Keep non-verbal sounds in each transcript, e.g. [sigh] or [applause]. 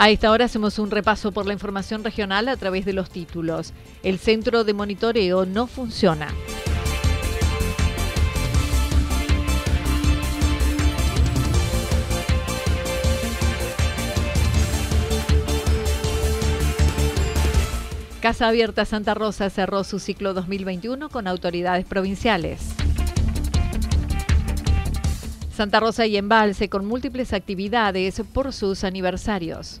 A esta hora hacemos un repaso por la información regional a través de los títulos. El centro de monitoreo no funciona. Casa Abierta Santa Rosa cerró su ciclo 2021 con autoridades provinciales. Santa Rosa y Embalse con múltiples actividades por sus aniversarios.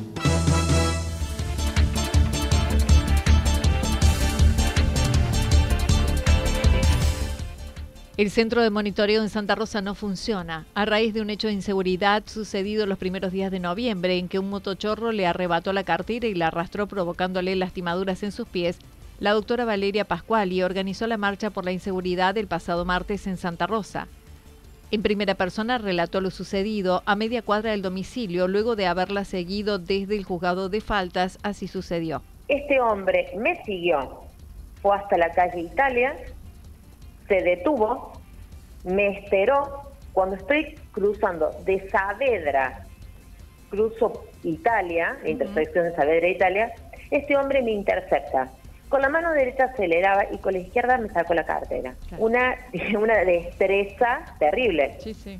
El centro de monitoreo en Santa Rosa no funciona, a raíz de un hecho de inseguridad sucedido los primeros días de noviembre, en que un motochorro le arrebató la cartera y la arrastró provocándole lastimaduras en sus pies. La doctora Valeria Pascuali organizó la marcha por la inseguridad el pasado martes en Santa Rosa. En primera persona relató lo sucedido a media cuadra del domicilio luego de haberla seguido desde el juzgado de faltas, así sucedió. Este hombre me siguió, fue hasta la calle Italia, se detuvo, me esperó. Cuando estoy cruzando de Saavedra, cruzo Italia, la intersección de Saavedra e Italia, este hombre me intercepta. Con la mano derecha aceleraba y con la izquierda me sacó la cartera. Una, [laughs] una destreza terrible. Sí, sí.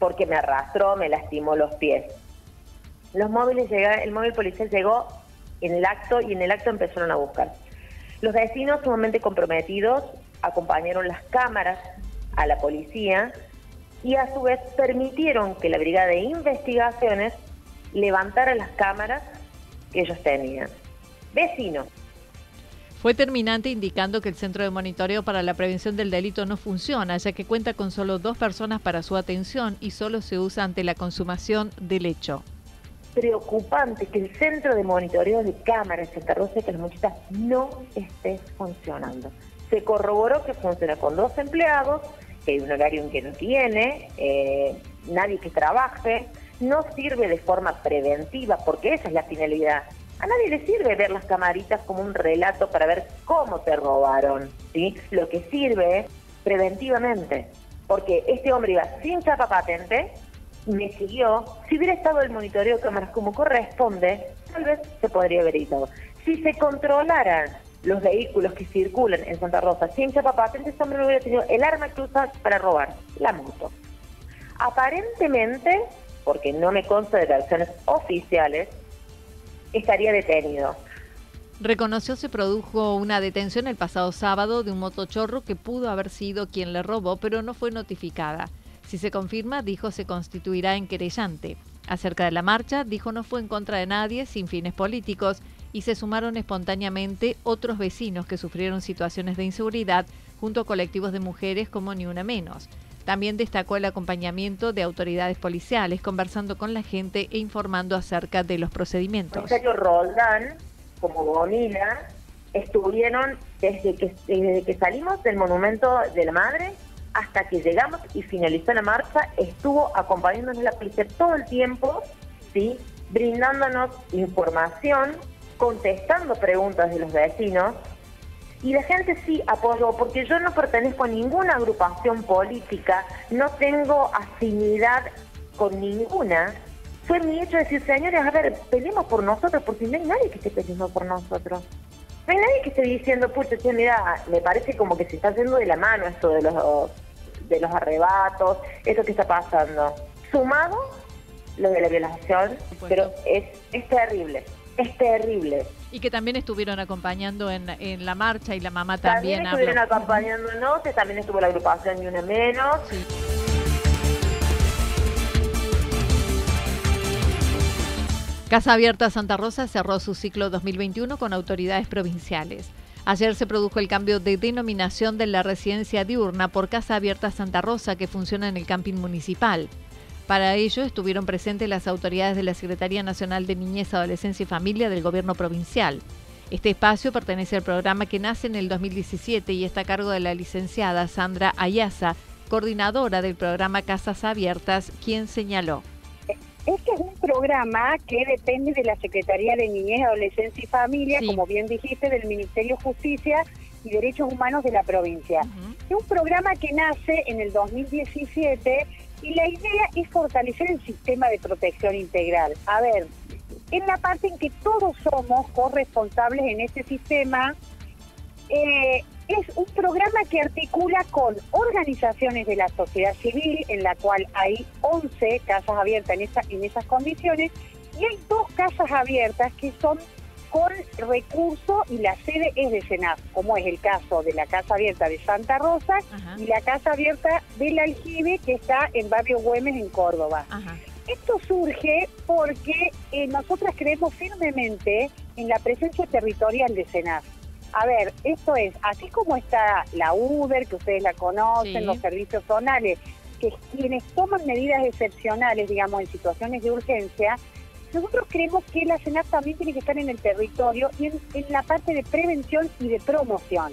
Porque me arrastró, me lastimó los pies. Los móviles llegaron, el móvil policial llegó en el acto y en el acto empezaron a buscar. Los vecinos sumamente comprometidos acompañaron las cámaras a la policía y a su vez permitieron que la Brigada de Investigaciones levantara las cámaras que ellos tenían. Vecinos. Fue terminante indicando que el Centro de Monitoreo para la Prevención del Delito no funciona, ya que cuenta con solo dos personas para su atención y solo se usa ante la consumación del hecho. Preocupante que el Centro de Monitoreo de Cámaras en Santa Rosa de Muchitas no esté funcionando se corroboró que funciona con dos empleados, que hay un horario en que no tiene, eh, nadie que trabaje, no sirve de forma preventiva, porque esa es la finalidad. A nadie le sirve ver las camaritas como un relato para ver cómo te robaron. Lo que sirve es preventivamente, porque este hombre iba sin chapa patente, me siguió, si hubiera estado el monitoreo de cámaras como corresponde, tal vez se podría haber evitado. Si se controlaran los vehículos que circulan en Santa Rosa sin chapa patente, este hombre no hubiera tenido el arma que usa para robar, la moto. Aparentemente, porque no me consta de versiones oficiales, estaría detenido. Reconoció se produjo una detención el pasado sábado de un motochorro que pudo haber sido quien le robó, pero no fue notificada. Si se confirma, dijo se constituirá en querellante. Acerca de la marcha, dijo no fue en contra de nadie, sin fines políticos, y se sumaron espontáneamente otros vecinos que sufrieron situaciones de inseguridad junto a colectivos de mujeres como Ni Una Menos. También destacó el acompañamiento de autoridades policiales, conversando con la gente e informando acerca de los procedimientos. El Roldán, como Bonila, estuvieron desde que, desde que salimos del Monumento de la Madre hasta que llegamos y finalizó la marcha, estuvo acompañándonos la policía todo el tiempo, ¿sí? brindándonos información contestando preguntas de los vecinos Y la gente sí apoyó, porque yo no pertenezco a ninguna agrupación política, no tengo afinidad con ninguna. Fue mi hecho decir, señores, a ver, peleemos por nosotros, porque no hay nadie que esté peleando por nosotros. No hay nadie que esté diciendo, pucha, che, mira, me parece como que se está haciendo de la mano esto de los, de los arrebatos, esto que está pasando. Sumado lo de la violación, pero es, es terrible, es terrible. Y que también estuvieron acompañando en, en la marcha y la mamá también. También estuvieron acompañándonos, también estuvo la agrupación y una menos. Casa Abierta Santa Rosa cerró su ciclo 2021 con autoridades provinciales. Ayer se produjo el cambio de denominación de la residencia diurna por Casa Abierta Santa Rosa que funciona en el camping municipal. Para ello estuvieron presentes las autoridades de la Secretaría Nacional de Niñez, Adolescencia y Familia del Gobierno Provincial. Este espacio pertenece al programa que nace en el 2017 y está a cargo de la licenciada Sandra Ayaza, coordinadora del programa Casas Abiertas, quien señaló. Este es un programa que depende de la Secretaría de Niñez, Adolescencia y Familia, como bien dijiste, del Ministerio de Justicia y Derechos Humanos de la provincia. Es un programa que nace en el 2017 y la idea es fortalecer el sistema de protección integral. A ver, en la parte en que todos somos corresponsables en este sistema, eh, es un programa que articula con organizaciones de la sociedad civil, en la cual hay 11 casas abiertas en, esa, en esas condiciones, y hay dos casas abiertas que son con recurso y la sede es de SENAF, como es el caso de la Casa Abierta de Santa Rosa y la Casa Abierta del Aljibe que está en Barrio Güemes en Córdoba. Esto surge porque eh, nosotras creemos firmemente en la presencia territorial de SENAF. A ver, esto es, así como está la Uber, que ustedes la conocen, los servicios zonales, que quienes toman medidas excepcionales, digamos, en situaciones de urgencia, nosotros creemos que la SENAF también tiene que estar en el territorio y en, la parte de prevención y de promoción.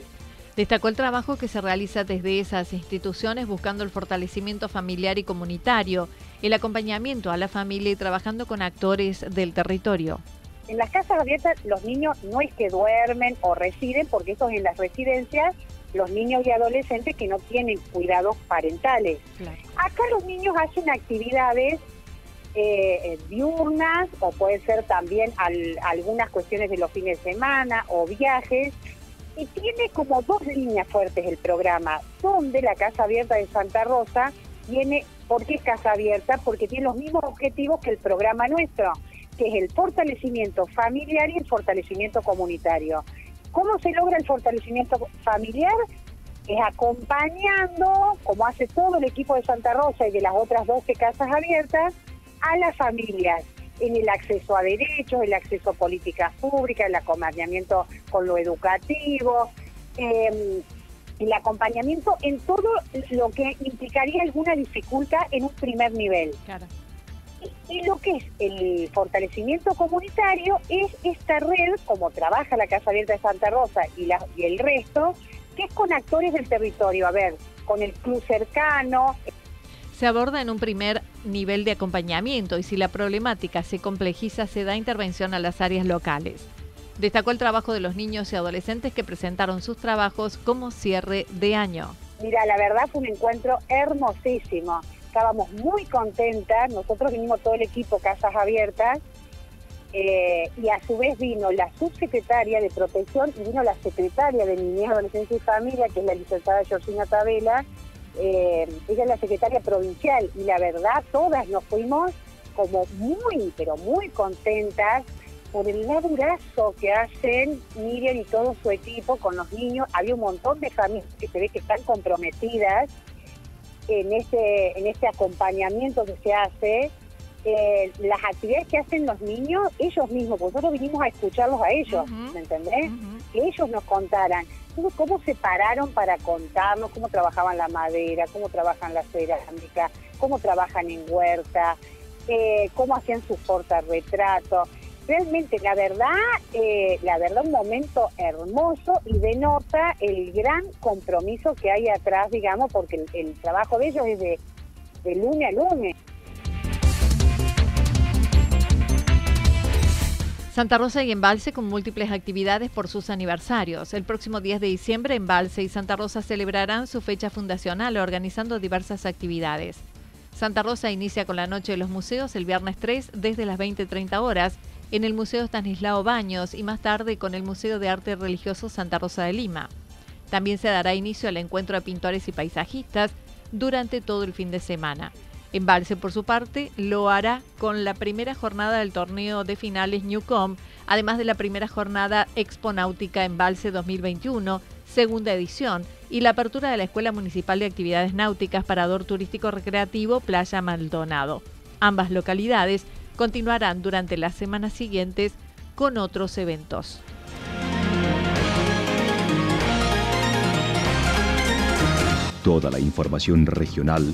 Destacó el trabajo que se realiza desde esas instituciones buscando el fortalecimiento familiar y comunitario, el acompañamiento a la familia y trabajando con actores del territorio. En las casas abiertas los niños no es que duermen o residen, porque eso es en las residencias, los niños y adolescentes que no tienen cuidados parentales. Acá los niños hacen actividades eh, diurnas o puede ser también algunas cuestiones de los fines de semana o viajes. Y tiene como dos líneas fuertes el programa, donde la Casa Abierta de Santa Rosa tiene, ¿por qué Casa Abierta? Porque tiene los mismos objetivos que el programa nuestro que es el fortalecimiento familiar y el fortalecimiento comunitario. ¿Cómo se logra el fortalecimiento familiar? Es acompañando, como hace todo el equipo de Santa Rosa y de las otras 12 casas abiertas, a las familias en el acceso a derechos, el acceso a políticas públicas, el acompañamiento con lo educativo, em, el acompañamiento en todo lo que implicaría alguna dificultad en un primer nivel. Claro. Y lo que es el fortalecimiento comunitario es esta red, como trabaja la Casa Abierta de Santa Rosa y, la, y el resto, que es con actores del territorio, a ver, con el club cercano. Se aborda en un primer nivel de acompañamiento y si la problemática se complejiza se da intervención a las áreas locales. Destacó el trabajo de los niños y adolescentes que presentaron sus trabajos como cierre de año. Mira, la verdad fue un encuentro hermosísimo estábamos muy contentas, nosotros vinimos todo el equipo Casas Abiertas, eh, y a su vez vino la subsecretaria de Protección y vino la secretaria de Niñez, Adolescencia y Familia, que es la licenciada Georgina Tabela, eh, ella es la secretaria provincial, y la verdad todas nos fuimos como muy, pero muy contentas por el laburazo que hacen Miriam y todo su equipo con los niños. Había un montón de familias que se ve que están comprometidas en este, en este acompañamiento que se hace, eh, las actividades que hacen los niños, ellos mismos, nosotros vinimos a escucharlos a ellos, ¿me entendés? Que ellos nos contaran cómo se pararon para contarnos cómo trabajaban la madera, cómo trabajan la cerámica, cómo trabajan en huerta, eh, cómo hacían sus portarretratos realmente la verdad, eh, la verdad un momento hermoso y denota el gran compromiso que hay atrás, digamos, porque el, trabajo de ellos es de, de lunes a lunes. Santa Rosa y Embalse con múltiples actividades por sus aniversarios. El próximo 10 de diciembre, Embalse y Santa Rosa celebrarán su fecha fundacional organizando diversas actividades. Santa Rosa inicia con la Noche de los Museos el viernes 3 desde las 20.30 horas en el Museo Stanislao Baños y más tarde con el Museo de Arte Religioso Santa Rosa de Lima. También se dará inicio al encuentro de pintores y paisajistas durante todo el fin de semana. Embalse, por su parte, lo hará con la primera jornada del torneo de finales Newcom, además de la primera jornada Exponáutica Embalse 2021, segunda edición, y la apertura de la Escuela Municipal de Actividades Náuticas Parador Turístico Recreativo Playa Maldonado. Ambas localidades continuarán durante las semanas siguientes con otros eventos. Toda la información regional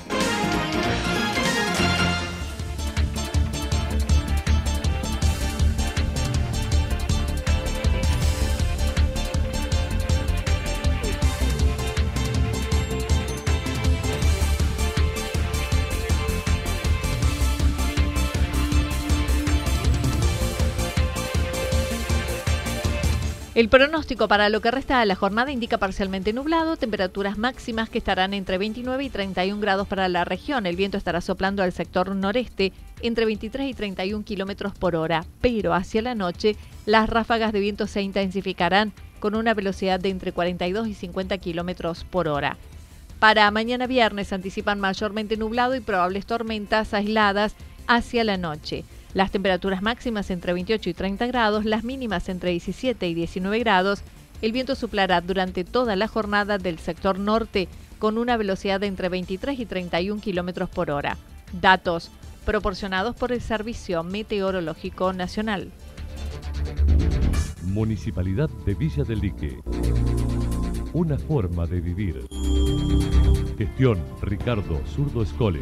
El pronóstico para lo que resta de la jornada indica parcialmente nublado, temperaturas máximas que estarán entre 29 y 31 grados para la región. El viento estará soplando al sector noreste entre 23 y 31 kilómetros por hora, pero hacia la noche las ráfagas de viento se intensificarán con una velocidad de entre 42 y 50 kilómetros por hora. Para mañana viernes anticipan mayormente nublado y probables tormentas aisladas hacia la noche. Las temperaturas máximas entre 28 y 30 grados, las mínimas entre 17 y 19 grados. El viento soplará durante toda la jornada del sector norte con una velocidad de entre 23 y 31 kilómetros por hora. Datos proporcionados por el Servicio Meteorológico Nacional. Municipalidad de Villa del Lique. Una forma de vivir. Gestión Ricardo Zurdo Escole.